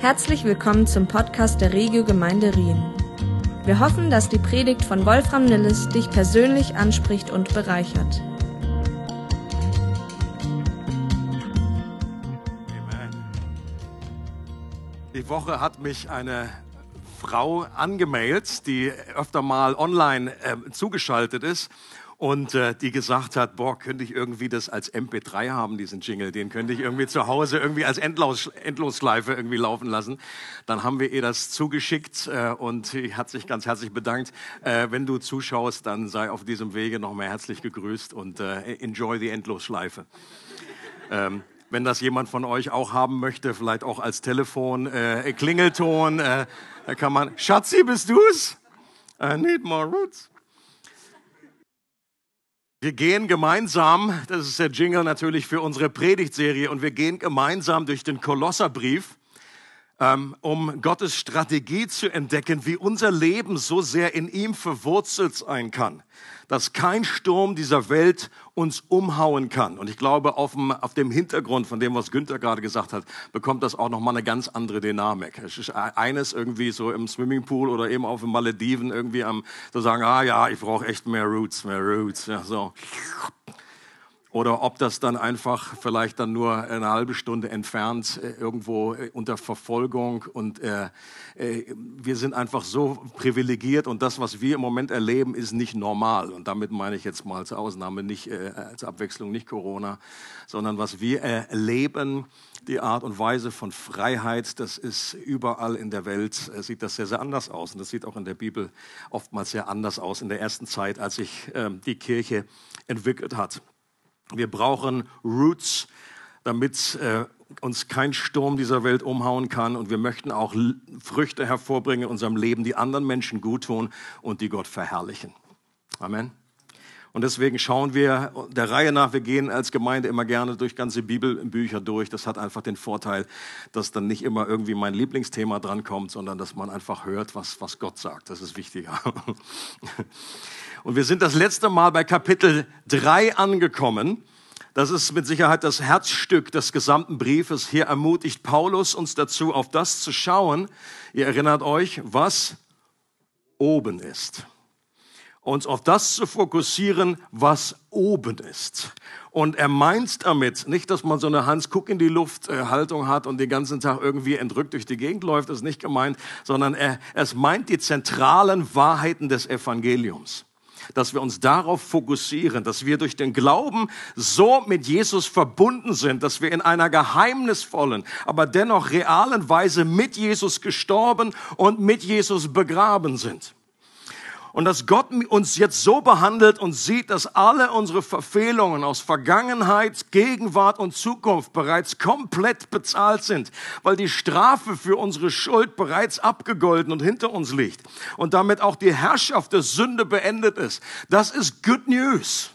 Herzlich willkommen zum Podcast der Regio Gemeinde Rien. Wir hoffen, dass die Predigt von Wolfram Nilles dich persönlich anspricht und bereichert. Amen. Die Woche hat mich eine Frau angemeldet, die öfter mal online äh, zugeschaltet ist und äh, die gesagt hat, boah, könnte ich irgendwie das als MP3 haben, diesen Jingle, den könnte ich irgendwie zu Hause irgendwie als Endlos, Endlosschleife irgendwie laufen lassen. Dann haben wir ihr das zugeschickt äh, und sie hat sich ganz herzlich bedankt. Äh, wenn du zuschaust, dann sei auf diesem Wege noch mal herzlich gegrüßt und äh, enjoy die Endlosschleife. Ähm, wenn das jemand von euch auch haben möchte, vielleicht auch als Telefon, äh, Klingelton, äh, da kann man, Schatzi, bist du's? I need more roots. Wir gehen gemeinsam, das ist der Jingle natürlich für unsere Predigtserie, und wir gehen gemeinsam durch den Kolosserbrief, um Gottes Strategie zu entdecken, wie unser Leben so sehr in ihm verwurzelt sein kann dass kein Sturm dieser Welt uns umhauen kann. Und ich glaube, auf dem, auf dem Hintergrund von dem, was Günther gerade gesagt hat, bekommt das auch nochmal eine ganz andere Dynamik. Es ist eines irgendwie so im Swimmingpool oder eben auf den Malediven irgendwie am, zu sagen, ah ja, ich brauche echt mehr Roots, mehr Roots, ja, so oder ob das dann einfach vielleicht dann nur eine halbe Stunde entfernt äh, irgendwo äh, unter Verfolgung und äh, äh, wir sind einfach so privilegiert und das, was wir im Moment erleben, ist nicht normal und damit meine ich jetzt mal als Ausnahme nicht äh, als Abwechslung nicht Corona, sondern was wir erleben, die Art und Weise von Freiheit, das ist überall in der Welt äh, sieht das sehr sehr anders aus und das sieht auch in der Bibel oftmals sehr anders aus in der ersten Zeit, als sich ähm, die Kirche entwickelt hat. Wir brauchen Roots, damit äh, uns kein Sturm dieser Welt umhauen kann. Und wir möchten auch Früchte hervorbringen in unserem Leben, die anderen Menschen gut tun und die Gott verherrlichen. Amen. Und deswegen schauen wir der Reihe nach, wir gehen als Gemeinde immer gerne durch ganze Bibelbücher durch. Das hat einfach den Vorteil, dass dann nicht immer irgendwie mein Lieblingsthema drankommt, sondern dass man einfach hört, was, was Gott sagt. Das ist wichtiger. Und wir sind das letzte Mal bei Kapitel 3 angekommen. Das ist mit Sicherheit das Herzstück des gesamten Briefes. Hier ermutigt Paulus uns dazu, auf das zu schauen. Ihr erinnert euch, was oben ist. Uns auf das zu fokussieren, was oben ist. Und er meint damit nicht, dass man so eine Hans-Guck in die Luft-Haltung hat und den ganzen Tag irgendwie entrückt durch die Gegend läuft, das ist nicht gemeint, sondern er, es meint die zentralen Wahrheiten des Evangeliums dass wir uns darauf fokussieren, dass wir durch den Glauben so mit Jesus verbunden sind, dass wir in einer geheimnisvollen, aber dennoch realen Weise mit Jesus gestorben und mit Jesus begraben sind. Und dass Gott uns jetzt so behandelt und sieht, dass alle unsere Verfehlungen aus Vergangenheit, Gegenwart und Zukunft bereits komplett bezahlt sind, weil die Strafe für unsere Schuld bereits abgegolten und hinter uns liegt und damit auch die Herrschaft der Sünde beendet ist. Das ist Good News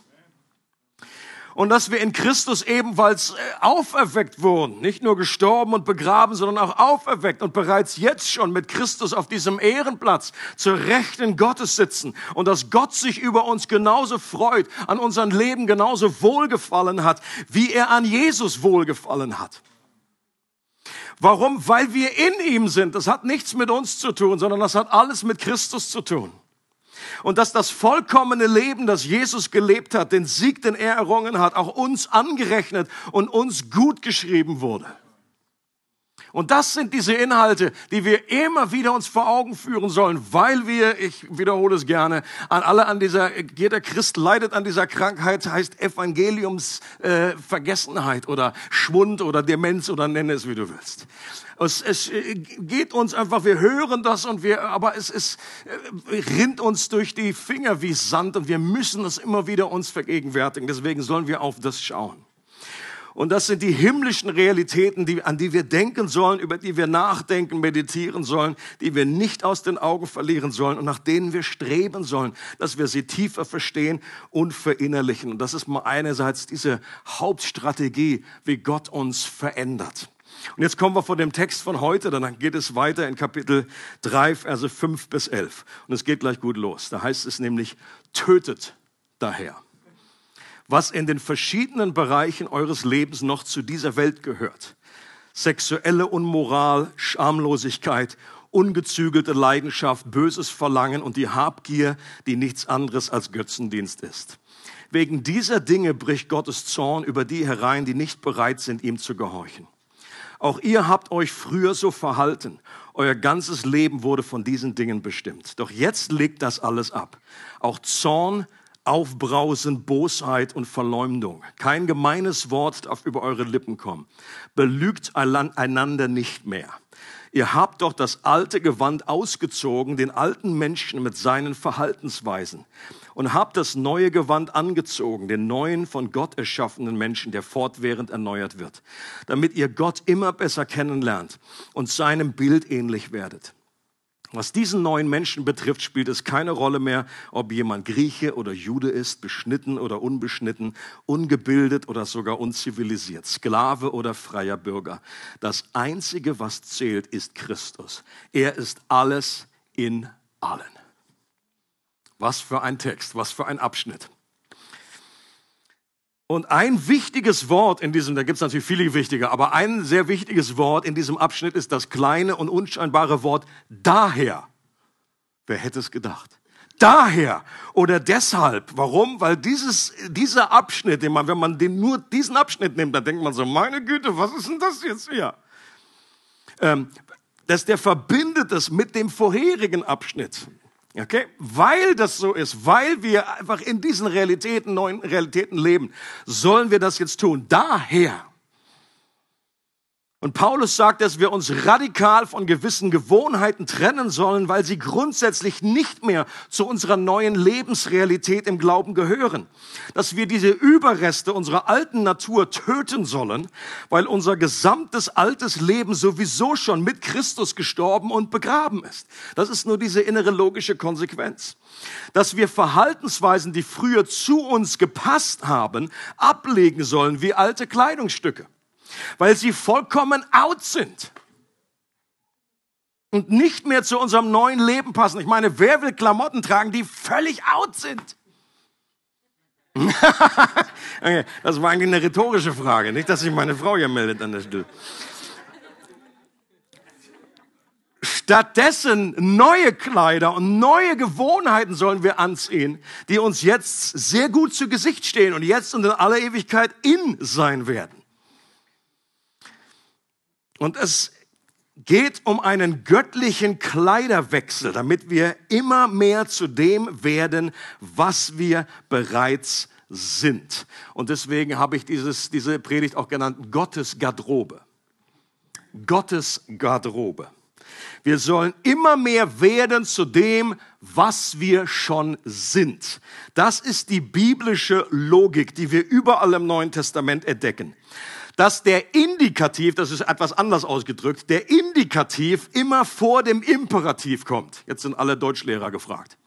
und dass wir in Christus ebenfalls äh, auferweckt wurden. Nicht nur gestorben und begraben, sondern auch auferweckt und bereits jetzt schon mit Christus auf diesem Ehrenplatz zur Rechten Gottes sitzen. Und dass Gott sich über uns genauso freut, an unserem Leben genauso wohlgefallen hat, wie er an Jesus wohlgefallen hat. Warum? Weil wir in ihm sind. Das hat nichts mit uns zu tun, sondern das hat alles mit Christus zu tun und dass das vollkommene Leben, das Jesus gelebt hat, den Sieg, den er errungen hat, auch uns angerechnet und uns gut geschrieben wurde. Und das sind diese Inhalte, die wir immer wieder uns vor Augen führen sollen, weil wir, ich wiederhole es gerne, an alle an dieser, jeder Christ leidet an dieser Krankheit, heißt Evangeliumsvergessenheit äh, oder Schwund oder Demenz oder nenne es wie du willst. Es, es äh, geht uns einfach, wir hören das und wir, aber es, es äh, rinnt uns durch die Finger wie Sand und wir müssen es immer wieder uns vergegenwärtigen. Deswegen sollen wir auf das schauen. Und das sind die himmlischen Realitäten, die, an die wir denken sollen, über die wir nachdenken, meditieren sollen, die wir nicht aus den Augen verlieren sollen und nach denen wir streben sollen, dass wir sie tiefer verstehen und verinnerlichen. Und das ist mal einerseits diese Hauptstrategie, wie Gott uns verändert. Und jetzt kommen wir von dem Text von heute, dann geht es weiter in Kapitel 3, Verse 5 bis 11. Und es geht gleich gut los. Da heißt es nämlich, tötet daher was in den verschiedenen Bereichen eures Lebens noch zu dieser Welt gehört. sexuelle Unmoral, Schamlosigkeit, ungezügelte Leidenschaft, böses Verlangen und die Habgier, die nichts anderes als Götzendienst ist. Wegen dieser Dinge bricht Gottes Zorn über die herein, die nicht bereit sind, ihm zu gehorchen. Auch ihr habt euch früher so verhalten. Euer ganzes Leben wurde von diesen Dingen bestimmt. Doch jetzt legt das alles ab. Auch Zorn, Aufbrausen, Bosheit und Verleumdung. Kein gemeines Wort darf über eure Lippen kommen. Belügt einander nicht mehr. Ihr habt doch das alte Gewand ausgezogen, den alten Menschen mit seinen Verhaltensweisen, und habt das neue Gewand angezogen, den neuen von Gott erschaffenen Menschen, der fortwährend erneuert wird, damit ihr Gott immer besser kennenlernt und seinem Bild ähnlich werdet. Was diesen neuen Menschen betrifft, spielt es keine Rolle mehr, ob jemand Grieche oder Jude ist, beschnitten oder unbeschnitten, ungebildet oder sogar unzivilisiert, Sklave oder freier Bürger. Das Einzige, was zählt, ist Christus. Er ist alles in allen. Was für ein Text, was für ein Abschnitt. Und ein wichtiges Wort in diesem, da gibt es natürlich viele wichtige, aber ein sehr wichtiges Wort in diesem Abschnitt ist das kleine und unscheinbare Wort daher. Wer hätte es gedacht? Daher oder deshalb. Warum? Weil dieses, dieser Abschnitt, man, wenn man den, nur diesen Abschnitt nimmt, dann denkt man so, meine Güte, was ist denn das jetzt hier? Ähm, dass der verbindet es mit dem vorherigen Abschnitt. Okay? Weil das so ist, weil wir einfach in diesen Realitäten, neuen Realitäten leben, sollen wir das jetzt tun. Daher und Paulus sagt, dass wir uns radikal von gewissen Gewohnheiten trennen sollen, weil sie grundsätzlich nicht mehr zu unserer neuen Lebensrealität im Glauben gehören. Dass wir diese Überreste unserer alten Natur töten sollen, weil unser gesamtes altes Leben sowieso schon mit Christus gestorben und begraben ist. Das ist nur diese innere logische Konsequenz. Dass wir Verhaltensweisen, die früher zu uns gepasst haben, ablegen sollen wie alte Kleidungsstücke weil sie vollkommen out sind und nicht mehr zu unserem neuen Leben passen. Ich meine, wer will Klamotten tragen, die völlig out sind? okay, das war eigentlich eine rhetorische Frage, nicht, dass sich meine Frau hier meldet an der Stelle. Stattdessen neue Kleider und neue Gewohnheiten sollen wir anziehen, die uns jetzt sehr gut zu Gesicht stehen und jetzt und in aller Ewigkeit in sein werden. Und es geht um einen göttlichen Kleiderwechsel, damit wir immer mehr zu dem werden, was wir bereits sind. Und deswegen habe ich dieses, diese Predigt auch genannt Gottes Garderobe. Gottes Garderobe. Wir sollen immer mehr werden zu dem, was wir schon sind. Das ist die biblische Logik, die wir überall im Neuen Testament entdecken dass der Indikativ, das ist etwas anders ausgedrückt, der Indikativ immer vor dem Imperativ kommt. Jetzt sind alle Deutschlehrer gefragt.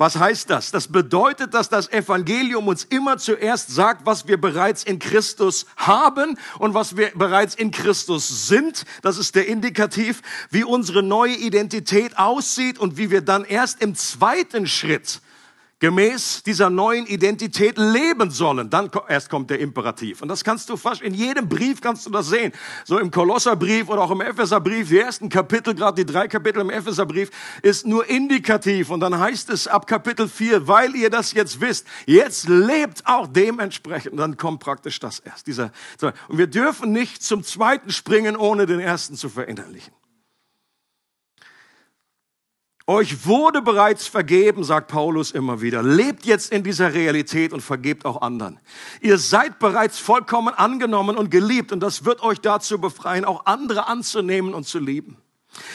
Was heißt das? Das bedeutet, dass das Evangelium uns immer zuerst sagt, was wir bereits in Christus haben und was wir bereits in Christus sind. Das ist der Indikativ, wie unsere neue Identität aussieht und wie wir dann erst im zweiten Schritt gemäß dieser neuen Identität leben sollen. Dann erst kommt der Imperativ. Und das kannst du fast in jedem Brief kannst du das sehen. So im Kolosserbrief oder auch im Epheserbrief, die ersten Kapitel, gerade die drei Kapitel im Epheserbrief, ist nur indikativ. Und dann heißt es ab Kapitel 4, weil ihr das jetzt wisst, jetzt lebt auch dementsprechend. Und dann kommt praktisch das erst. Dieser, und wir dürfen nicht zum zweiten springen, ohne den ersten zu verinnerlichen. Euch wurde bereits vergeben, sagt Paulus immer wieder. Lebt jetzt in dieser Realität und vergebt auch anderen. Ihr seid bereits vollkommen angenommen und geliebt und das wird euch dazu befreien, auch andere anzunehmen und zu lieben.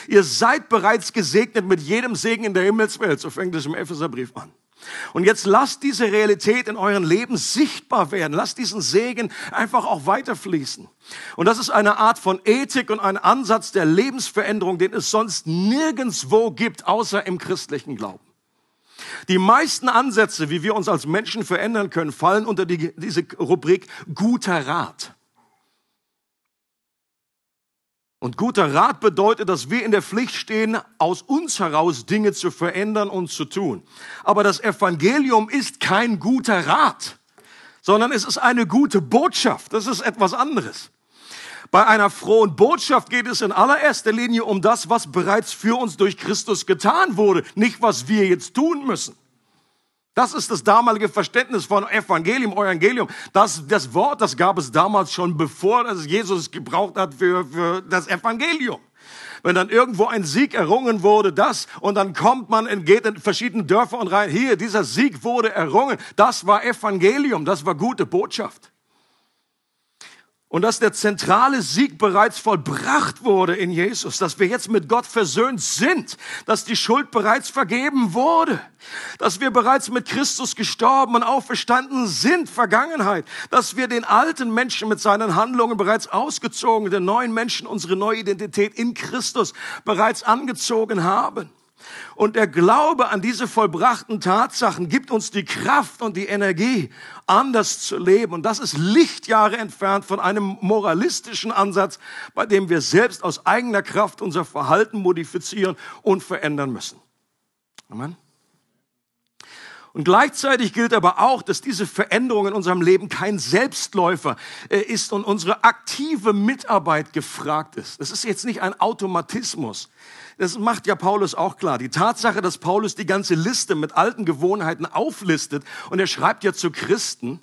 Ihr seid bereits gesegnet mit jedem Segen in der Himmelswelt, so fängt es im Epheserbrief an. Und jetzt lasst diese Realität in euren Leben sichtbar werden. Lasst diesen Segen einfach auch weiterfließen. Und das ist eine Art von Ethik und ein Ansatz der Lebensveränderung, den es sonst nirgendswo gibt, außer im christlichen Glauben. Die meisten Ansätze, wie wir uns als Menschen verändern können, fallen unter die, diese Rubrik guter Rat. Und guter Rat bedeutet, dass wir in der Pflicht stehen, aus uns heraus Dinge zu verändern und zu tun. Aber das Evangelium ist kein guter Rat, sondern es ist eine gute Botschaft. Das ist etwas anderes. Bei einer frohen Botschaft geht es in allererster Linie um das, was bereits für uns durch Christus getan wurde, nicht was wir jetzt tun müssen. Das ist das damalige Verständnis von Evangelium, Evangelium. Das, das Wort, das gab es damals schon, bevor es Jesus gebraucht hat für, für das Evangelium. Wenn dann irgendwo ein Sieg errungen wurde, das, und dann kommt man und geht in verschiedene Dörfer und rein, hier, dieser Sieg wurde errungen, das war Evangelium, das war gute Botschaft und dass der zentrale Sieg bereits vollbracht wurde in Jesus, dass wir jetzt mit Gott versöhnt sind, dass die Schuld bereits vergeben wurde, dass wir bereits mit Christus gestorben und auferstanden sind, Vergangenheit, dass wir den alten Menschen mit seinen Handlungen bereits ausgezogen, den neuen Menschen unsere neue Identität in Christus bereits angezogen haben. Und der Glaube an diese vollbrachten Tatsachen gibt uns die Kraft und die Energie, anders zu leben. Und das ist Lichtjahre entfernt von einem moralistischen Ansatz, bei dem wir selbst aus eigener Kraft unser Verhalten modifizieren und verändern müssen. Amen. Und gleichzeitig gilt aber auch, dass diese Veränderung in unserem Leben kein Selbstläufer äh, ist und unsere aktive Mitarbeit gefragt ist. Das ist jetzt nicht ein Automatismus. Das macht ja Paulus auch klar. Die Tatsache, dass Paulus die ganze Liste mit alten Gewohnheiten auflistet und er schreibt ja zu Christen,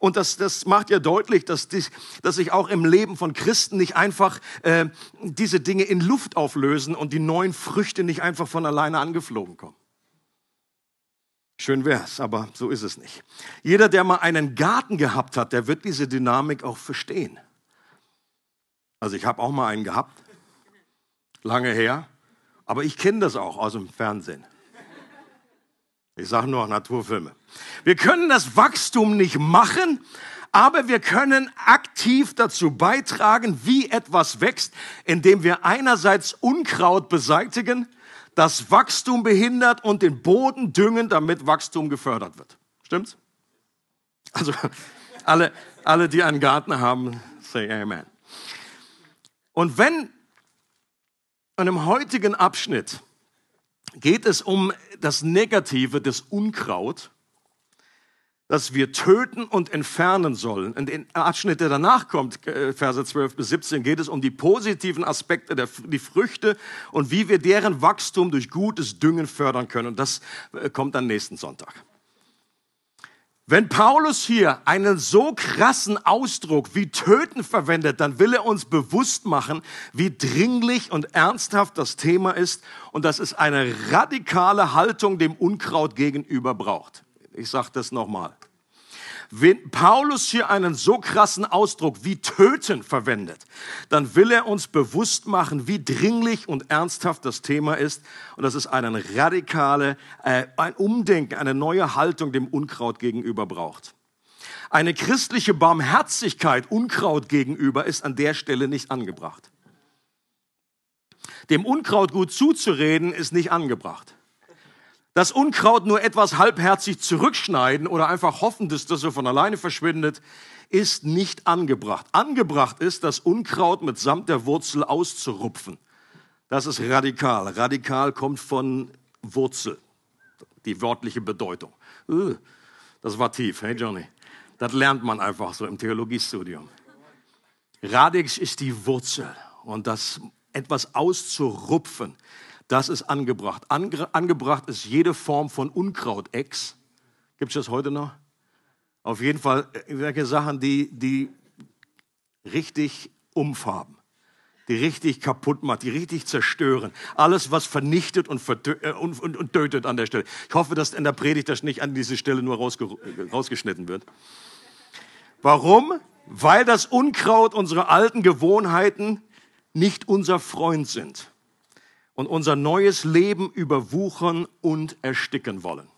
und das, das macht ja deutlich, dass, die, dass sich auch im Leben von Christen nicht einfach äh, diese Dinge in Luft auflösen und die neuen Früchte nicht einfach von alleine angeflogen kommen. Schön wär's, aber so ist es nicht. Jeder, der mal einen Garten gehabt hat, der wird diese Dynamik auch verstehen. Also ich habe auch mal einen gehabt, lange her, aber ich kenne das auch aus dem Fernsehen. Ich sage nur Naturfilme. Wir können das Wachstum nicht machen, aber wir können aktiv dazu beitragen, wie etwas wächst, indem wir einerseits Unkraut beseitigen, das Wachstum behindert und den Boden düngen, damit Wachstum gefördert wird. Stimmt's? Also alle, alle, die einen Garten haben, say Amen. Und wenn in dem heutigen Abschnitt geht es um das Negative des Unkraut, das wir töten und entfernen sollen. In den Abschnitt, der danach kommt, äh, Verse 12 bis 17, geht es um die positiven Aspekte, der, die Früchte und wie wir deren Wachstum durch gutes Düngen fördern können. Und das äh, kommt dann nächsten Sonntag. Wenn Paulus hier einen so krassen Ausdruck wie töten verwendet, dann will er uns bewusst machen, wie dringlich und ernsthaft das Thema ist und dass es eine radikale Haltung dem Unkraut gegenüber braucht. Ich sage das nochmal. Wenn Paulus hier einen so krassen Ausdruck wie töten verwendet, dann will er uns bewusst machen, wie dringlich und ernsthaft das Thema ist und dass es einen radikale, äh, ein Umdenken, eine neue Haltung dem Unkraut gegenüber braucht. Eine christliche Barmherzigkeit Unkraut gegenüber ist an der Stelle nicht angebracht. Dem Unkraut gut zuzureden ist nicht angebracht. Das Unkraut nur etwas halbherzig zurückschneiden oder einfach hoffen, dass das so von alleine verschwindet, ist nicht angebracht. Angebracht ist, das Unkraut mitsamt der Wurzel auszurupfen. Das ist radikal. Radikal kommt von Wurzel, die wörtliche Bedeutung. Äh, das war tief, hey Johnny. Das lernt man einfach so im Theologiestudium. Radix ist die Wurzel und das etwas auszurupfen das ist angebracht. Ange angebracht ist jede Form von Unkrautex. Gibt es das heute noch? Auf jeden Fall welche äh, Sachen, die, die richtig umfarben, die richtig kaputt machen, die richtig zerstören. Alles, was vernichtet und, äh, und, und, und, tötet an der Stelle. Ich hoffe, dass in der Predigt das nicht an diese Stelle nur rausge rausgeschnitten wird. Warum? Weil das Unkraut unsere alten Gewohnheiten nicht unser Freund sind und unser neues Leben überwuchern und ersticken wollen.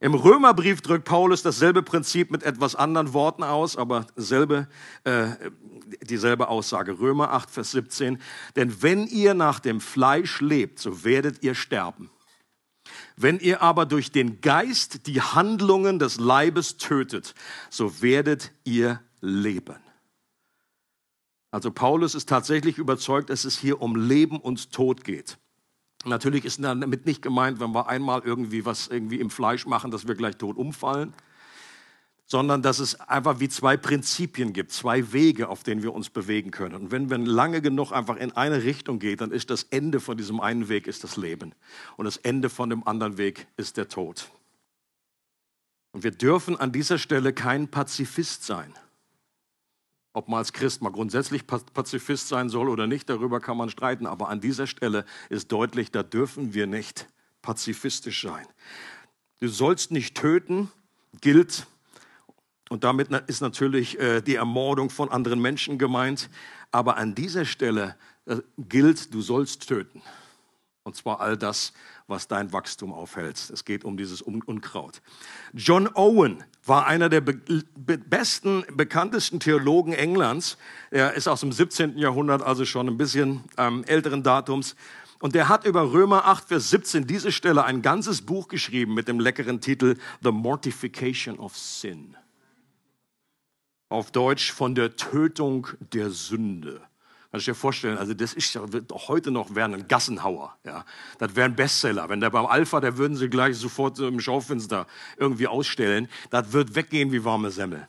Im Römerbrief drückt Paulus dasselbe Prinzip mit etwas anderen Worten aus, aber selbe, äh, dieselbe Aussage. Römer 8, Vers 17. Denn wenn ihr nach dem Fleisch lebt, so werdet ihr sterben. Wenn ihr aber durch den Geist die Handlungen des Leibes tötet, so werdet ihr leben. Also Paulus ist tatsächlich überzeugt, dass es hier um Leben und Tod geht. Natürlich ist damit nicht gemeint, wenn wir einmal irgendwie was irgendwie im Fleisch machen, dass wir gleich tot umfallen. sondern dass es einfach wie zwei Prinzipien gibt, zwei Wege, auf denen wir uns bewegen können. Und wenn wir lange genug einfach in eine Richtung geht, dann ist das Ende von diesem einen Weg ist das Leben und das Ende von dem anderen Weg ist der Tod. Und wir dürfen an dieser Stelle kein Pazifist sein. Ob man als Christ mal grundsätzlich Pazifist sein soll oder nicht, darüber kann man streiten. Aber an dieser Stelle ist deutlich, da dürfen wir nicht pazifistisch sein. Du sollst nicht töten, gilt und damit ist natürlich äh, die Ermordung von anderen Menschen gemeint. Aber an dieser Stelle äh, gilt, du sollst töten. Und zwar all das, was dein Wachstum aufhält. Es geht um dieses Unkraut. John Owen war einer der be besten, bekanntesten Theologen Englands. Er ist aus dem 17. Jahrhundert, also schon ein bisschen ähm, älteren Datums. Und der hat über Römer 8, Vers 17 diese Stelle ein ganzes Buch geschrieben mit dem leckeren Titel The Mortification of Sin auf Deutsch von der Tötung der Sünde. Kannst du dir vorstellen, also das ist ja, wird heute noch wären ein Gassenhauer. Ja. Das wäre ein Bestseller. Wenn der beim Alpha, der würden sie gleich sofort im Schaufenster irgendwie ausstellen. Das wird weggehen wie warme Semmel.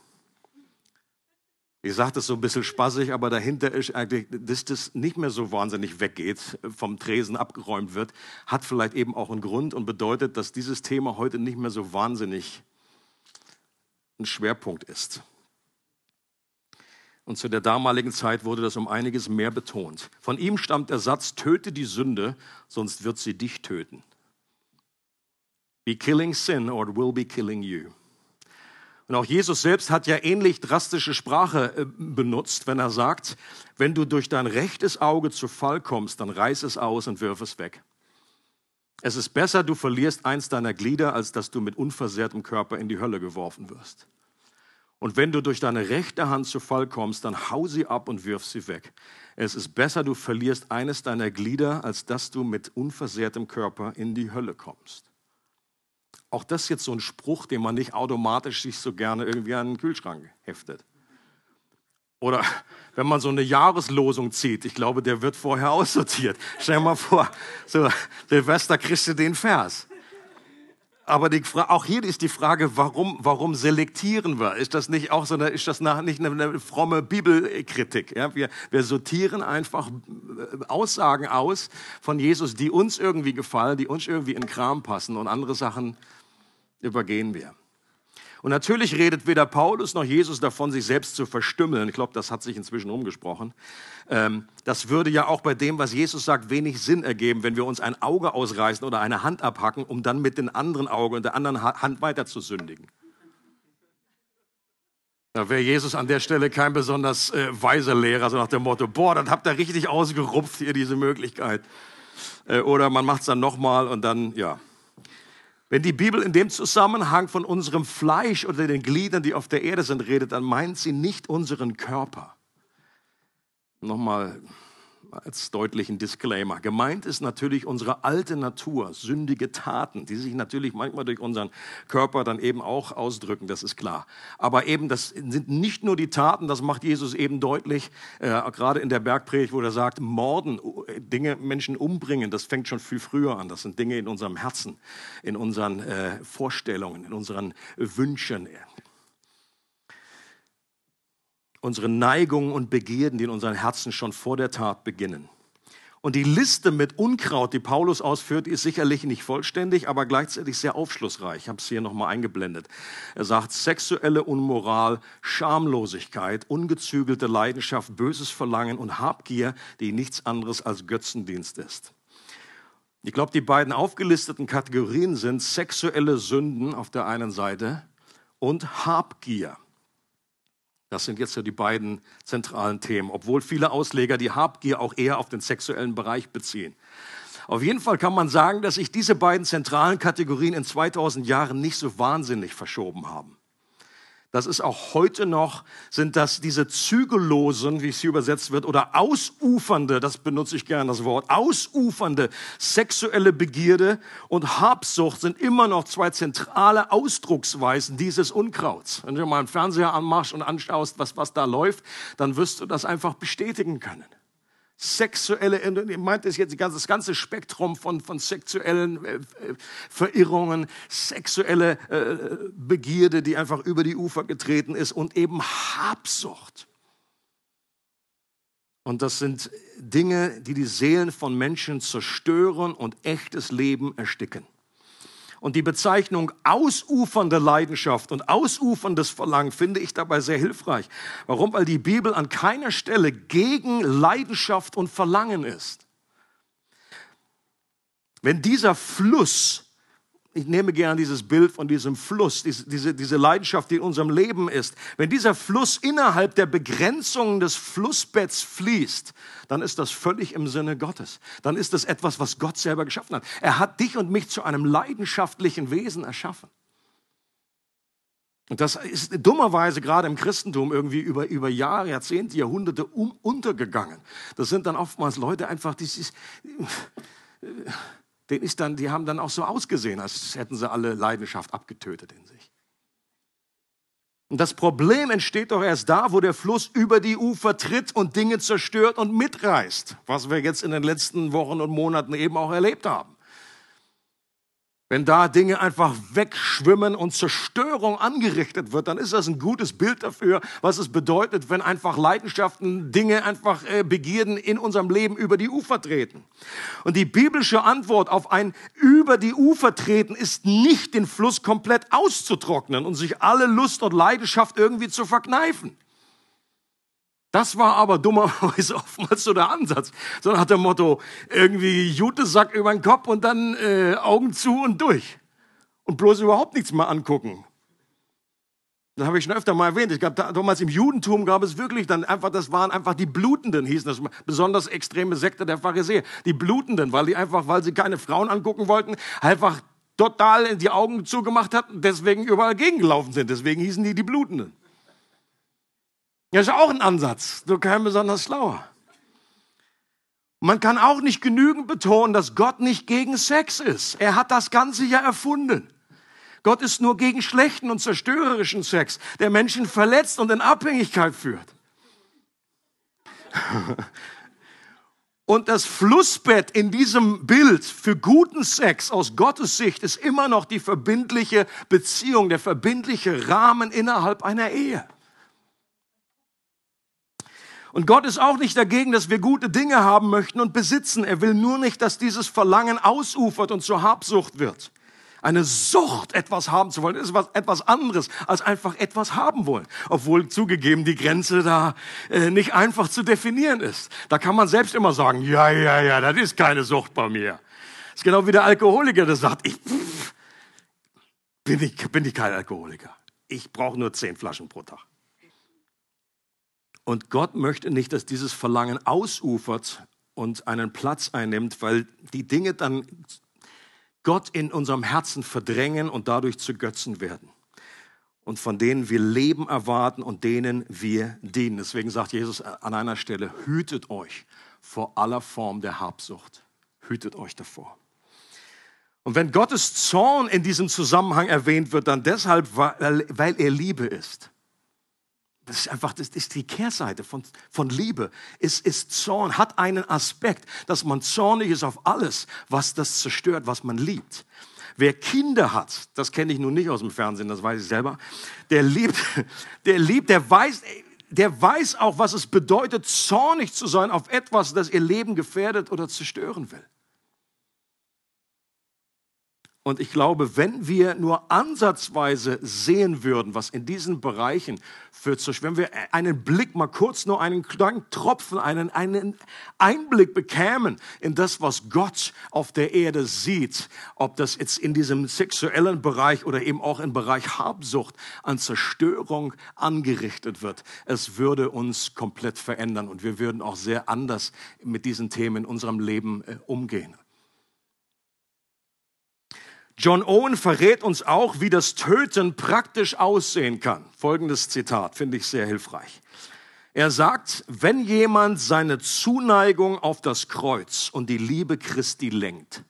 Ich sage das so ein bisschen spaßig, aber dahinter ist eigentlich, dass das nicht mehr so wahnsinnig weggeht, vom Tresen abgeräumt wird, hat vielleicht eben auch einen Grund und bedeutet, dass dieses Thema heute nicht mehr so wahnsinnig ein Schwerpunkt ist. Und zu der damaligen Zeit wurde das um einiges mehr betont. Von ihm stammt der Satz, töte die Sünde, sonst wird sie dich töten. Be killing sin or it will be killing you. Und auch Jesus selbst hat ja ähnlich drastische Sprache äh, benutzt, wenn er sagt, wenn du durch dein rechtes Auge zu Fall kommst, dann reiß es aus und wirf es weg. Es ist besser, du verlierst eins deiner Glieder, als dass du mit unversehrtem Körper in die Hölle geworfen wirst. Und wenn du durch deine rechte Hand zu Fall kommst, dann hau sie ab und wirf sie weg. Es ist besser, du verlierst eines deiner Glieder, als dass du mit unversehrtem Körper in die Hölle kommst. Auch das ist jetzt so ein Spruch, den man nicht automatisch sich so gerne irgendwie an den Kühlschrank heftet. Oder wenn man so eine Jahreslosung zieht, ich glaube, der wird vorher aussortiert. Stell dir mal vor, so Silvester kriegst du den Vers. Aber die, auch hier ist die Frage, warum, warum selektieren wir? Ist das nicht auch so eine, ist das nicht eine, eine fromme Bibelkritik? Ja, wir, wir sortieren einfach äh, Aussagen aus von Jesus, die uns irgendwie gefallen, die uns irgendwie in Kram passen und andere Sachen übergehen wir. Und natürlich redet weder Paulus noch Jesus davon, sich selbst zu verstümmeln. Ich glaube, das hat sich inzwischen umgesprochen. Ähm, das würde ja auch bei dem, was Jesus sagt, wenig Sinn ergeben, wenn wir uns ein Auge ausreißen oder eine Hand abhacken, um dann mit dem anderen Auge und der anderen Hand weiter zu sündigen. Da wäre Jesus an der Stelle kein besonders äh, weiser Lehrer, so nach dem Motto, boah, das habt ihr richtig ausgerupft hier, diese Möglichkeit. Äh, oder man macht es dann nochmal und dann, ja. Wenn die Bibel in dem Zusammenhang von unserem Fleisch oder den Gliedern, die auf der Erde sind, redet, dann meint sie nicht unseren Körper. Nochmal als deutlichen Disclaimer. Gemeint ist natürlich unsere alte Natur, sündige Taten, die sich natürlich manchmal durch unseren Körper dann eben auch ausdrücken, das ist klar. Aber eben, das sind nicht nur die Taten, das macht Jesus eben deutlich, äh, gerade in der Bergpredigt, wo er sagt, Morden, Dinge, Menschen umbringen, das fängt schon viel früher an. Das sind Dinge in unserem Herzen, in unseren äh, Vorstellungen, in unseren Wünschen unsere Neigungen und Begierden, die in unseren Herzen schon vor der Tat beginnen. Und die Liste mit Unkraut, die Paulus ausführt, ist sicherlich nicht vollständig, aber gleichzeitig sehr aufschlussreich. Ich habe es hier nochmal eingeblendet. Er sagt, sexuelle Unmoral, Schamlosigkeit, ungezügelte Leidenschaft, böses Verlangen und Habgier, die nichts anderes als Götzendienst ist. Ich glaube, die beiden aufgelisteten Kategorien sind sexuelle Sünden auf der einen Seite und Habgier das sind jetzt so die beiden zentralen Themen, obwohl viele Ausleger die Habgier auch eher auf den sexuellen Bereich beziehen. Auf jeden Fall kann man sagen, dass sich diese beiden zentralen Kategorien in 2000 Jahren nicht so wahnsinnig verschoben haben. Das ist auch heute noch, sind das diese zügellosen, wie es hier übersetzt wird, oder ausufernde, das benutze ich gerne das Wort, ausufernde sexuelle Begierde und Habsucht sind immer noch zwei zentrale Ausdrucksweisen dieses Unkrauts. Wenn du mal einen Fernseher anmachst und anschaust, was, was da läuft, dann wirst du das einfach bestätigen können. Sexuelle, ich meinte es jetzt das ganze Spektrum von, von sexuellen äh, Verirrungen, sexuelle äh, Begierde, die einfach über die Ufer getreten ist und eben Habsucht. Und das sind Dinge, die die Seelen von Menschen zerstören und echtes Leben ersticken. Und die Bezeichnung ausufernde Leidenschaft und ausuferndes Verlangen finde ich dabei sehr hilfreich. Warum? Weil die Bibel an keiner Stelle gegen Leidenschaft und Verlangen ist. Wenn dieser Fluss ich nehme gerne dieses Bild von diesem Fluss, diese, diese, diese Leidenschaft, die in unserem Leben ist. Wenn dieser Fluss innerhalb der Begrenzungen des Flussbetts fließt, dann ist das völlig im Sinne Gottes. Dann ist das etwas, was Gott selber geschaffen hat. Er hat dich und mich zu einem leidenschaftlichen Wesen erschaffen. Und das ist dummerweise gerade im Christentum irgendwie über, über Jahre, Jahrzehnte, Jahrhunderte um, untergegangen. Das sind dann oftmals Leute einfach, die sich den ist dann, die haben dann auch so ausgesehen, als hätten sie alle Leidenschaft abgetötet in sich. Und das Problem entsteht doch erst da, wo der Fluss über die Ufer tritt und Dinge zerstört und mitreißt, was wir jetzt in den letzten Wochen und Monaten eben auch erlebt haben. Wenn da Dinge einfach wegschwimmen und Zerstörung angerichtet wird, dann ist das ein gutes Bild dafür, was es bedeutet, wenn einfach Leidenschaften, Dinge, einfach äh, Begierden in unserem Leben über die Ufer treten. Und die biblische Antwort auf ein über die Ufer treten ist nicht den Fluss komplett auszutrocknen und sich alle Lust und Leidenschaft irgendwie zu verkneifen. Das war aber dummerweise oftmals so der Ansatz. So nach dem Motto, irgendwie Jutesack über den Kopf und dann äh, Augen zu und durch. Und bloß überhaupt nichts mehr angucken. Das habe ich schon öfter mal erwähnt. Ich glaube, damals im Judentum gab es wirklich dann einfach, das waren einfach die Blutenden, hießen das, besonders extreme Sekte der Pharisäer. Die Blutenden, weil die einfach, weil sie keine Frauen angucken wollten, einfach total die Augen zugemacht hatten, deswegen überall gegengelaufen sind. Deswegen hießen die die Blutenden. Das ist auch ein Ansatz, nur kein besonders schlauer. Man kann auch nicht genügend betonen, dass Gott nicht gegen Sex ist. Er hat das Ganze ja erfunden. Gott ist nur gegen schlechten und zerstörerischen Sex, der Menschen verletzt und in Abhängigkeit führt. Und das Flussbett in diesem Bild für guten Sex aus Gottes Sicht ist immer noch die verbindliche Beziehung, der verbindliche Rahmen innerhalb einer Ehe. Und Gott ist auch nicht dagegen, dass wir gute Dinge haben möchten und besitzen. Er will nur nicht, dass dieses Verlangen ausufert und zur Habsucht wird. Eine Sucht, etwas haben zu wollen, ist was, etwas anderes als einfach etwas haben wollen. Obwohl zugegeben die Grenze da äh, nicht einfach zu definieren ist. Da kann man selbst immer sagen, ja, ja, ja, das ist keine Sucht bei mir. Das ist genau wie der Alkoholiker, der sagt, ich pff, bin, ich, bin ich kein Alkoholiker. Ich brauche nur zehn Flaschen pro Tag. Und Gott möchte nicht, dass dieses Verlangen ausufert und einen Platz einnimmt, weil die Dinge dann Gott in unserem Herzen verdrängen und dadurch zu Götzen werden. Und von denen wir Leben erwarten und denen wir dienen. Deswegen sagt Jesus an einer Stelle, hütet euch vor aller Form der Habsucht. Hütet euch davor. Und wenn Gottes Zorn in diesem Zusammenhang erwähnt wird, dann deshalb, weil er Liebe ist. Das ist einfach, das ist die Kehrseite von, von Liebe. Es ist Zorn, hat einen Aspekt, dass man zornig ist auf alles, was das zerstört, was man liebt. Wer Kinder hat, das kenne ich nun nicht aus dem Fernsehen, das weiß ich selber, der liebt, der liebt, der weiß, der weiß auch, was es bedeutet, zornig zu sein auf etwas, das ihr Leben gefährdet oder zerstören will. Und ich glaube, wenn wir nur ansatzweise sehen würden, was in diesen Bereichen für wenn wir einen Blick, mal kurz nur einen kleinen Tropfen, einen, einen Einblick bekämen in das, was Gott auf der Erde sieht, ob das jetzt in diesem sexuellen Bereich oder eben auch im Bereich Habsucht an Zerstörung angerichtet wird, es würde uns komplett verändern und wir würden auch sehr anders mit diesen Themen in unserem Leben äh, umgehen. John Owen verrät uns auch, wie das Töten praktisch aussehen kann. Folgendes Zitat finde ich sehr hilfreich. Er sagt, wenn jemand seine Zuneigung auf das Kreuz und die Liebe Christi lenkt,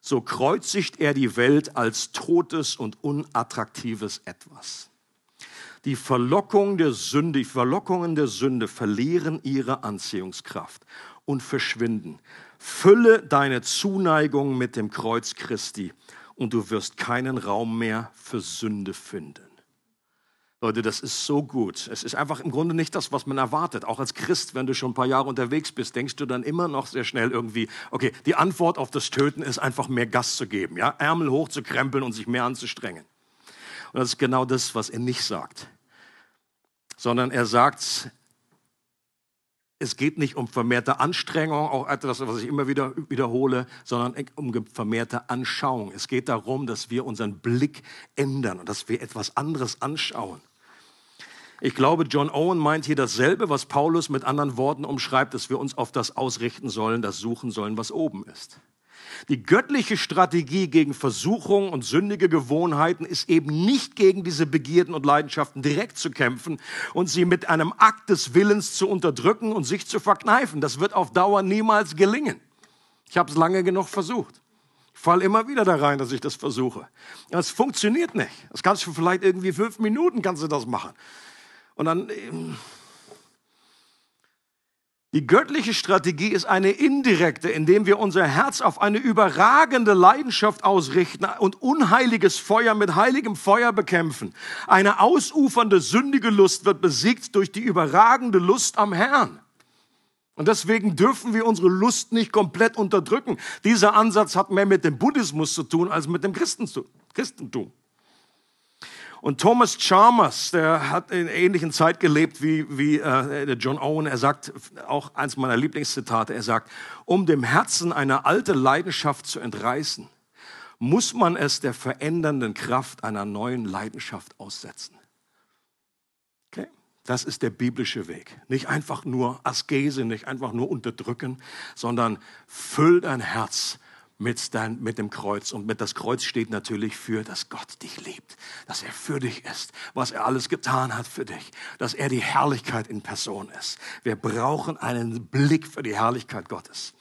so kreuzigt er die Welt als totes und unattraktives etwas. Die Verlockung der Sünde, die Verlockungen der Sünde verlieren ihre Anziehungskraft und verschwinden. Fülle deine Zuneigung mit dem Kreuz Christi und du wirst keinen Raum mehr für Sünde finden. Leute, das ist so gut. Es ist einfach im Grunde nicht das, was man erwartet. Auch als Christ, wenn du schon ein paar Jahre unterwegs bist, denkst du dann immer noch sehr schnell irgendwie, okay, die Antwort auf das Töten ist einfach mehr Gas zu geben, ja, Ärmel hochzukrempeln und sich mehr anzustrengen. Und das ist genau das, was er nicht sagt. Sondern er sagt, es geht nicht um vermehrte Anstrengung, auch etwas, was ich immer wieder wiederhole, sondern um vermehrte Anschauung. Es geht darum, dass wir unseren Blick ändern und dass wir etwas anderes anschauen. Ich glaube, John Owen meint hier dasselbe, was Paulus mit anderen Worten umschreibt, dass wir uns auf das ausrichten sollen, das suchen sollen, was oben ist. Die göttliche Strategie gegen Versuchung und sündige Gewohnheiten ist eben nicht gegen diese Begierden und Leidenschaften direkt zu kämpfen und sie mit einem Akt des Willens zu unterdrücken und sich zu verkneifen. Das wird auf Dauer niemals gelingen. Ich habe es lange genug versucht. Ich falle immer wieder da rein, dass ich das versuche. Es funktioniert nicht. Das kannst du vielleicht irgendwie fünf Minuten kannst du das machen. Und dann, ähm, die göttliche Strategie ist eine indirekte, indem wir unser Herz auf eine überragende Leidenschaft ausrichten und unheiliges Feuer mit heiligem Feuer bekämpfen. Eine ausufernde, sündige Lust wird besiegt durch die überragende Lust am Herrn. Und deswegen dürfen wir unsere Lust nicht komplett unterdrücken. Dieser Ansatz hat mehr mit dem Buddhismus zu tun als mit dem Christentum. Und Thomas Chalmers, der hat in ähnlichen Zeit gelebt wie, wie äh, John Owen. Er sagt, auch eins meiner Lieblingszitate, er sagt, um dem Herzen eine alte Leidenschaft zu entreißen, muss man es der verändernden Kraft einer neuen Leidenschaft aussetzen. Okay? Das ist der biblische Weg. Nicht einfach nur Askese, nicht einfach nur unterdrücken, sondern füll dein Herz mit, dein, mit dem Kreuz. Und mit das Kreuz steht natürlich für, dass Gott dich liebt, dass er für dich ist, was er alles getan hat für dich, dass er die Herrlichkeit in Person ist. Wir brauchen einen Blick für die Herrlichkeit Gottes.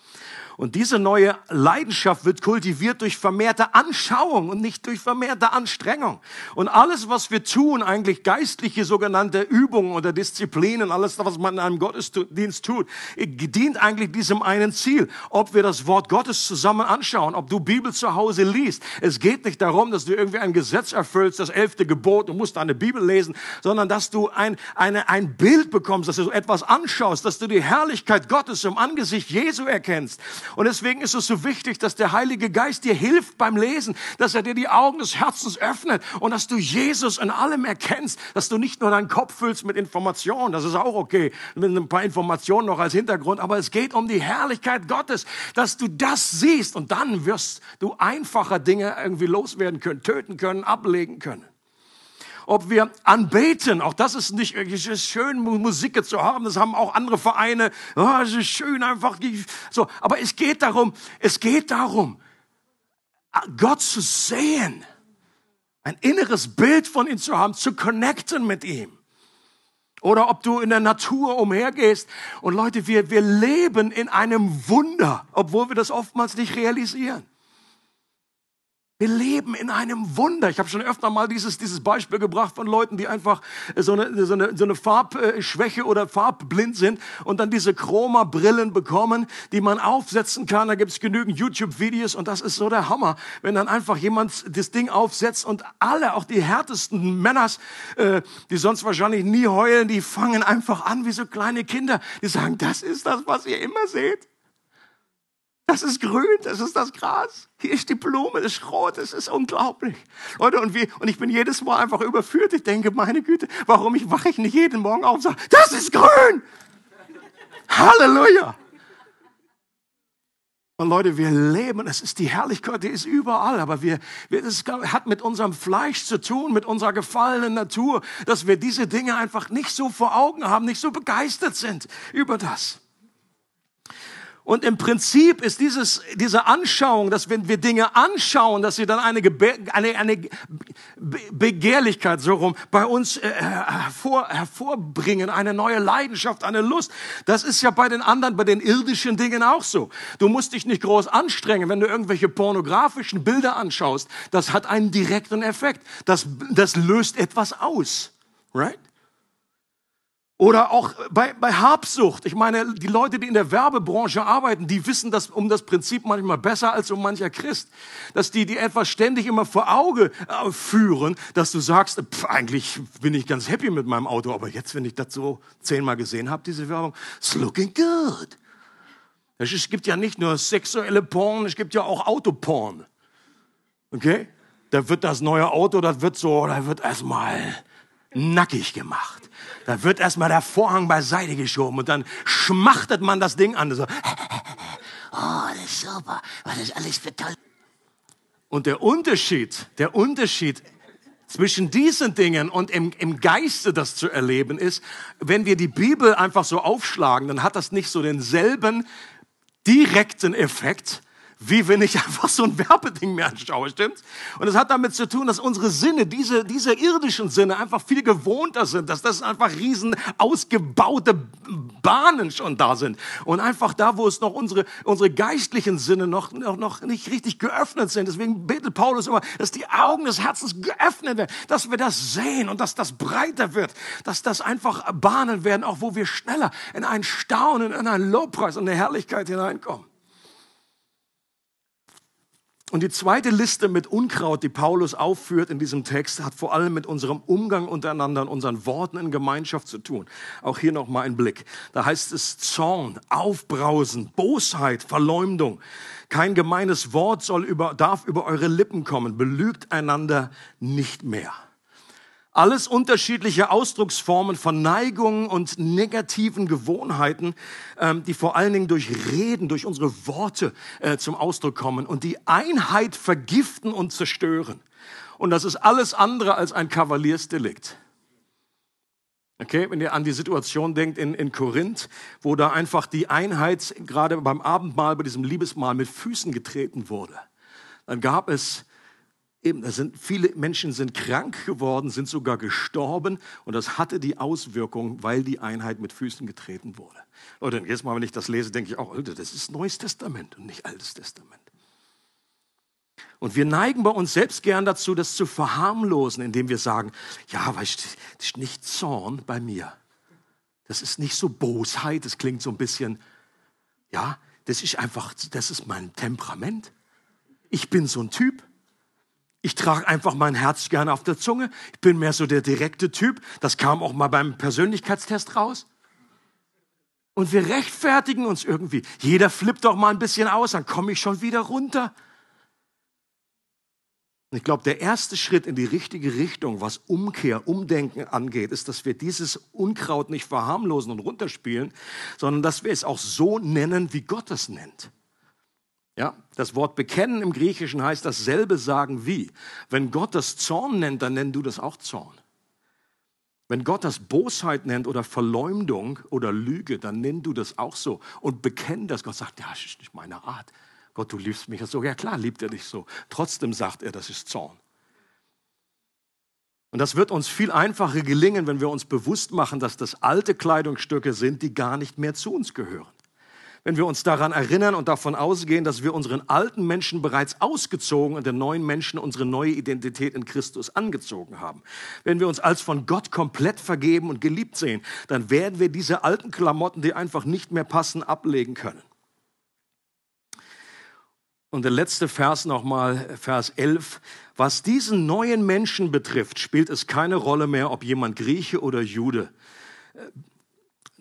Und diese neue Leidenschaft wird kultiviert durch vermehrte Anschauung und nicht durch vermehrte Anstrengung. Und alles, was wir tun, eigentlich geistliche sogenannte Übungen oder Disziplinen, alles, was man in einem Gottesdienst tut, dient eigentlich diesem einen Ziel. Ob wir das Wort Gottes zusammen anschauen, ob du Bibel zu Hause liest. Es geht nicht darum, dass du irgendwie ein Gesetz erfüllst, das elfte Gebot, du musst deine Bibel lesen, sondern dass du ein, eine, ein Bild bekommst, dass du etwas anschaust, dass du die Herrlichkeit Gottes im Angesicht Jesu erkennst. Und deswegen ist es so wichtig, dass der Heilige Geist dir hilft beim Lesen, dass er dir die Augen des Herzens öffnet und dass du Jesus in allem erkennst, dass du nicht nur deinen Kopf füllst mit Informationen, das ist auch okay, mit ein paar Informationen noch als Hintergrund, aber es geht um die Herrlichkeit Gottes, dass du das siehst und dann wirst du einfacher Dinge irgendwie loswerden können, töten können, ablegen können ob wir anbeten. Auch das ist nicht es ist schön, Musik zu haben. Das haben auch andere Vereine. Oh, es ist schön einfach. So, aber es geht darum, es geht darum, Gott zu sehen, ein inneres Bild von ihm zu haben, zu connecten mit ihm. Oder ob du in der Natur umhergehst. Und Leute, wir, wir leben in einem Wunder, obwohl wir das oftmals nicht realisieren. Wir leben in einem Wunder. Ich habe schon öfter mal dieses, dieses Beispiel gebracht von Leuten, die einfach so eine, so eine, so eine Farbschwäche oder farbblind sind und dann diese Chroma-Brillen bekommen, die man aufsetzen kann. Da gibt es genügend YouTube-Videos und das ist so der Hammer, wenn dann einfach jemand das Ding aufsetzt und alle, auch die härtesten Männers, äh, die sonst wahrscheinlich nie heulen, die fangen einfach an wie so kleine Kinder. Die sagen, das ist das, was ihr immer seht. Das ist grün, das ist das Gras. Hier ist die Blume, das ist rot, das ist unglaublich. Leute, und, wie, und ich bin jedes Mal einfach überführt. Ich denke, meine Güte, warum ich wache ich nicht jeden Morgen auf und sage, das ist grün. Halleluja. Und Leute, wir leben, es ist die Herrlichkeit, die ist überall, aber wir, wir, das hat mit unserem Fleisch zu tun, mit unserer gefallenen Natur, dass wir diese Dinge einfach nicht so vor Augen haben, nicht so begeistert sind über das. Und im Prinzip ist dieses, diese Anschauung, dass wenn wir Dinge anschauen, dass sie dann eine, eine, eine Begehrlichkeit so rum bei uns äh, hervor, hervorbringen, eine neue Leidenschaft, eine Lust. Das ist ja bei den anderen, bei den irdischen Dingen auch so. Du musst dich nicht groß anstrengen, wenn du irgendwelche pornografischen Bilder anschaust. Das hat einen direkten Effekt. Das, das löst etwas aus. right? Oder auch bei, bei Habsucht. Ich meine, die Leute, die in der Werbebranche arbeiten, die wissen das um das Prinzip manchmal besser als um mancher Christ. Dass die die etwas ständig immer vor Auge äh, führen, dass du sagst, pff, eigentlich bin ich ganz happy mit meinem Auto, aber jetzt, wenn ich das so zehnmal gesehen habe, diese Werbung, it's looking good. Es gibt ja nicht nur sexuelle Porn, es gibt ja auch Autoporn. Okay? Da wird das neue Auto, das wird so, da wird erstmal nackig gemacht. Da wird erstmal der Vorhang beiseite geschoben und dann schmachtet man das Ding an. So, oh, das ist super, was ist alles für toll. Und der Unterschied, der Unterschied zwischen diesen Dingen und im, im Geiste das zu erleben ist, wenn wir die Bibel einfach so aufschlagen, dann hat das nicht so denselben direkten Effekt, wie wenn ich einfach so ein Werbeding mir anschaue, stimmt's? Und es hat damit zu tun, dass unsere Sinne, diese, diese irdischen Sinne einfach viel gewohnter sind, dass das einfach riesen ausgebaute Bahnen schon da sind. Und einfach da, wo es noch unsere, unsere geistlichen Sinne noch, noch, noch nicht richtig geöffnet sind. Deswegen betet Paulus immer, dass die Augen des Herzens geöffnet werden, dass wir das sehen und dass das breiter wird, dass das einfach Bahnen werden, auch wo wir schneller in ein Staunen, in einen Lobpreis und eine Herrlichkeit hineinkommen. Und die zweite Liste mit Unkraut, die Paulus aufführt in diesem Text, hat vor allem mit unserem Umgang untereinander und unseren Worten in Gemeinschaft zu tun. Auch hier nochmal ein Blick. Da heißt es Zorn, Aufbrausen, Bosheit, Verleumdung. Kein gemeines Wort soll über, darf über eure Lippen kommen. Belügt einander nicht mehr. Alles unterschiedliche Ausdrucksformen von Neigungen und negativen Gewohnheiten, ähm, die vor allen Dingen durch Reden, durch unsere Worte äh, zum Ausdruck kommen und die Einheit vergiften und zerstören. Und das ist alles andere als ein Kavaliersdelikt. Okay, wenn ihr an die Situation denkt in, in Korinth, wo da einfach die Einheit gerade beim Abendmahl, bei diesem Liebesmahl mit Füßen getreten wurde, dann gab es Eben, da sind viele Menschen sind krank geworden, sind sogar gestorben und das hatte die Auswirkung, weil die Einheit mit Füßen getreten wurde. Oder jetzt mal, wenn ich das lese, denke ich auch, Alter, das ist Neues Testament und nicht Altes Testament. Und wir neigen bei uns selbst gern dazu, das zu verharmlosen, indem wir sagen, ja, weißt du, das ist nicht Zorn bei mir. Das ist nicht so Bosheit, das klingt so ein bisschen, ja, das ist einfach, das ist mein Temperament. Ich bin so ein Typ. Ich trage einfach mein Herz gerne auf der Zunge. Ich bin mehr so der direkte Typ. Das kam auch mal beim Persönlichkeitstest raus. Und wir rechtfertigen uns irgendwie. Jeder flippt doch mal ein bisschen aus, dann komme ich schon wieder runter. Ich glaube, der erste Schritt in die richtige Richtung, was Umkehr, Umdenken angeht, ist, dass wir dieses Unkraut nicht verharmlosen und runterspielen, sondern dass wir es auch so nennen, wie Gott es nennt. Ja, das Wort bekennen im Griechischen heißt dasselbe sagen wie. Wenn Gott das Zorn nennt, dann nenn du das auch Zorn. Wenn Gott das Bosheit nennt oder Verleumdung oder Lüge, dann nenn du das auch so und bekenn das. Gott sagt, ja, das ist nicht meine Art. Gott, du liebst mich so. Ja klar, liebt er dich so. Trotzdem sagt er, das ist Zorn. Und das wird uns viel einfacher gelingen, wenn wir uns bewusst machen, dass das alte Kleidungsstücke sind, die gar nicht mehr zu uns gehören wenn wir uns daran erinnern und davon ausgehen, dass wir unseren alten Menschen bereits ausgezogen und den neuen Menschen unsere neue Identität in Christus angezogen haben. Wenn wir uns als von Gott komplett vergeben und geliebt sehen, dann werden wir diese alten Klamotten, die einfach nicht mehr passen, ablegen können. Und der letzte Vers nochmal, Vers 11. Was diesen neuen Menschen betrifft, spielt es keine Rolle mehr, ob jemand Grieche oder Jude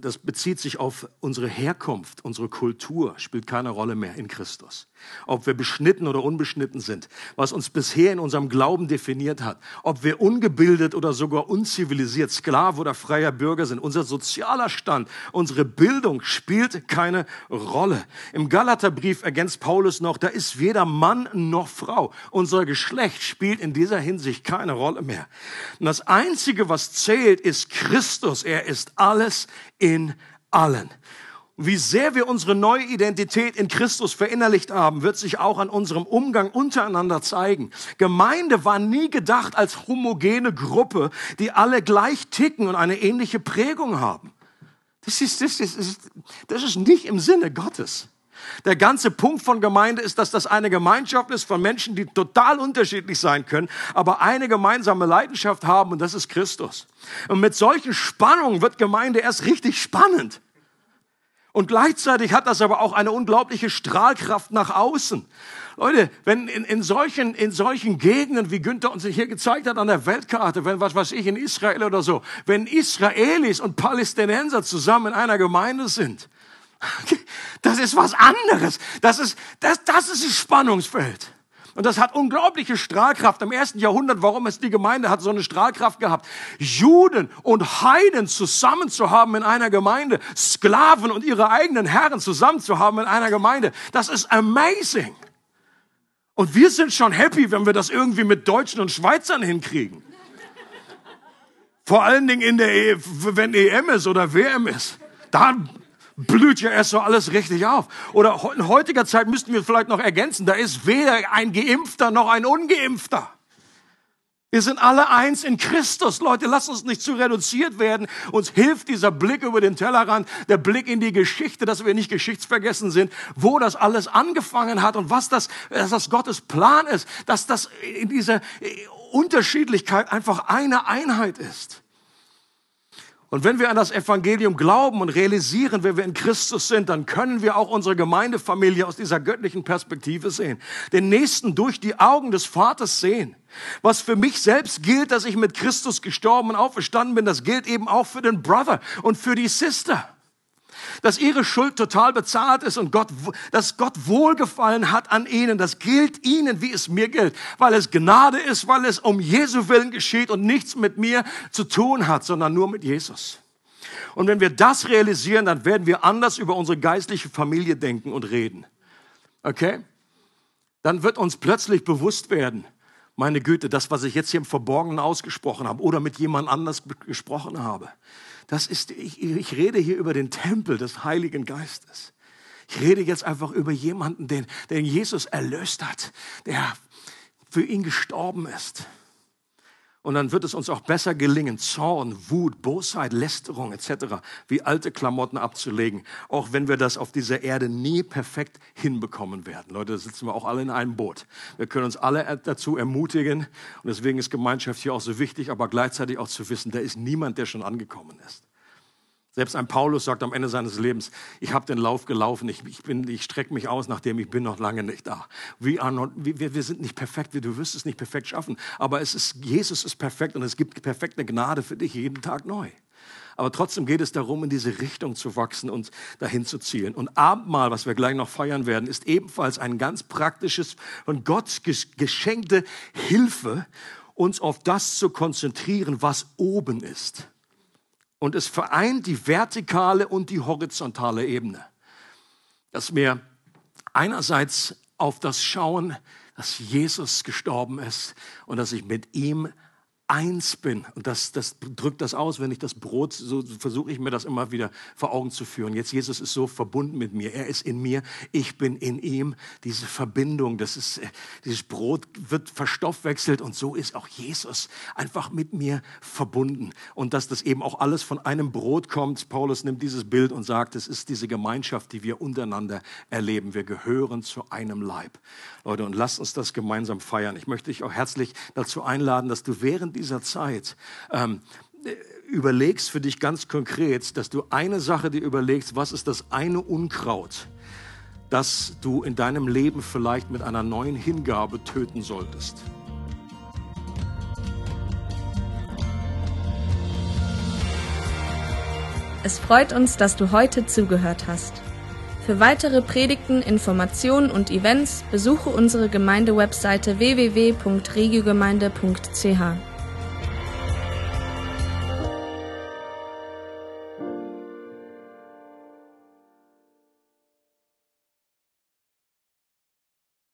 das bezieht sich auf unsere Herkunft, unsere Kultur, spielt keine Rolle mehr in Christus. Ob wir beschnitten oder unbeschnitten sind, was uns bisher in unserem Glauben definiert hat, ob wir ungebildet oder sogar unzivilisiert, Sklave oder freier Bürger sind, unser sozialer Stand, unsere Bildung spielt keine Rolle. Im Galaterbrief ergänzt Paulus noch, da ist weder Mann noch Frau. Unser Geschlecht spielt in dieser Hinsicht keine Rolle mehr. Und das Einzige, was zählt, ist Christus. Er ist alles in allen. Wie sehr wir unsere neue Identität in Christus verinnerlicht haben, wird sich auch an unserem Umgang untereinander zeigen. Gemeinde war nie gedacht als homogene Gruppe, die alle gleich ticken und eine ähnliche Prägung haben. Das ist, das ist, das ist, nicht im Sinne Gottes. Der ganze Punkt von Gemeinde ist, dass das eine Gemeinschaft ist von Menschen, die total unterschiedlich sein können, aber eine gemeinsame Leidenschaft haben und das ist Christus. Und mit solchen Spannungen wird Gemeinde erst richtig spannend. Und gleichzeitig hat das aber auch eine unglaubliche Strahlkraft nach außen. Leute, wenn in, in, solchen, in solchen Gegenden, wie Günther uns hier gezeigt hat an der Weltkarte, wenn was weiß ich in Israel oder so, wenn Israelis und Palästinenser zusammen in einer Gemeinde sind, das ist was anderes. Das ist, das, das ist das Spannungsfeld. Und das hat unglaubliche Strahlkraft im ersten Jahrhundert. Warum es die Gemeinde hat so eine Strahlkraft gehabt? Juden und Heiden zusammen zu haben in einer Gemeinde, Sklaven und ihre eigenen Herren zusammen zu haben in einer Gemeinde, das ist amazing. Und wir sind schon happy, wenn wir das irgendwie mit Deutschen und Schweizern hinkriegen. Vor allen Dingen in der, e wenn EM ist oder WM ist. Da blüht ja erst so alles richtig auf. Oder in heutiger Zeit müssten wir vielleicht noch ergänzen, da ist weder ein Geimpfter noch ein Ungeimpfter. Wir sind alle eins in Christus. Leute, lasst uns nicht zu reduziert werden. Uns hilft dieser Blick über den Tellerrand, der Blick in die Geschichte, dass wir nicht geschichtsvergessen sind, wo das alles angefangen hat und was das, dass das Gottes Plan ist, dass das in dieser Unterschiedlichkeit einfach eine Einheit ist. Und wenn wir an das Evangelium glauben und realisieren, wer wir in Christus sind, dann können wir auch unsere Gemeindefamilie aus dieser göttlichen Perspektive sehen. Den Nächsten durch die Augen des Vaters sehen. Was für mich selbst gilt, dass ich mit Christus gestorben und auferstanden bin, das gilt eben auch für den Brother und für die Sister dass ihre Schuld total bezahlt ist und Gott, dass Gott Wohlgefallen hat an ihnen. Das gilt ihnen, wie es mir gilt, weil es Gnade ist, weil es um Jesu Willen geschieht und nichts mit mir zu tun hat, sondern nur mit Jesus. Und wenn wir das realisieren, dann werden wir anders über unsere geistliche Familie denken und reden. Okay? Dann wird uns plötzlich bewusst werden, meine Güte, das, was ich jetzt hier im Verborgenen ausgesprochen habe oder mit jemand anders gesprochen habe, das ist, ich, ich rede hier über den Tempel des Heiligen Geistes. Ich rede jetzt einfach über jemanden, den, den Jesus erlöst hat, der für ihn gestorben ist. Und dann wird es uns auch besser gelingen, Zorn, Wut, Bosheit, Lästerung etc. wie alte Klamotten abzulegen, auch wenn wir das auf dieser Erde nie perfekt hinbekommen werden. Leute, da sitzen wir auch alle in einem Boot. Wir können uns alle dazu ermutigen und deswegen ist Gemeinschaft hier auch so wichtig, aber gleichzeitig auch zu wissen, da ist niemand, der schon angekommen ist. Selbst ein Paulus sagt am Ende seines Lebens, ich habe den Lauf gelaufen, ich, ich, ich strecke mich aus, nachdem ich bin noch lange nicht da. We are not, wir, wir sind nicht perfekt, du wirst es nicht perfekt schaffen, aber es ist, Jesus ist perfekt und es gibt perfekte Gnade für dich jeden Tag neu. Aber trotzdem geht es darum, in diese Richtung zu wachsen und dahin zu zielen. Und Abendmahl, was wir gleich noch feiern werden, ist ebenfalls ein ganz praktisches, von Gott geschenkte Hilfe, uns auf das zu konzentrieren, was oben ist. Und es vereint die vertikale und die horizontale Ebene. Dass wir einerseits auf das schauen, dass Jesus gestorben ist und dass ich mit ihm eins bin. Und das, das drückt das aus, wenn ich das Brot, so versuche ich mir das immer wieder vor Augen zu führen. Jetzt Jesus ist so verbunden mit mir. Er ist in mir, ich bin in ihm. Diese Verbindung, das ist, dieses Brot wird verstoffwechselt und so ist auch Jesus einfach mit mir verbunden. Und dass das eben auch alles von einem Brot kommt. Paulus nimmt dieses Bild und sagt, es ist diese Gemeinschaft, die wir untereinander erleben. Wir gehören zu einem Leib. Leute, und lasst uns das gemeinsam feiern. Ich möchte dich auch herzlich dazu einladen, dass du während dieser Zeit ähm, überlegst für dich ganz konkret, dass du eine Sache dir überlegst, was ist das eine Unkraut, das du in deinem Leben vielleicht mit einer neuen Hingabe töten solltest. Es freut uns, dass du heute zugehört hast. Für weitere Predigten, Informationen und Events besuche unsere Gemeindewebseite www.regiogemeinde.ch.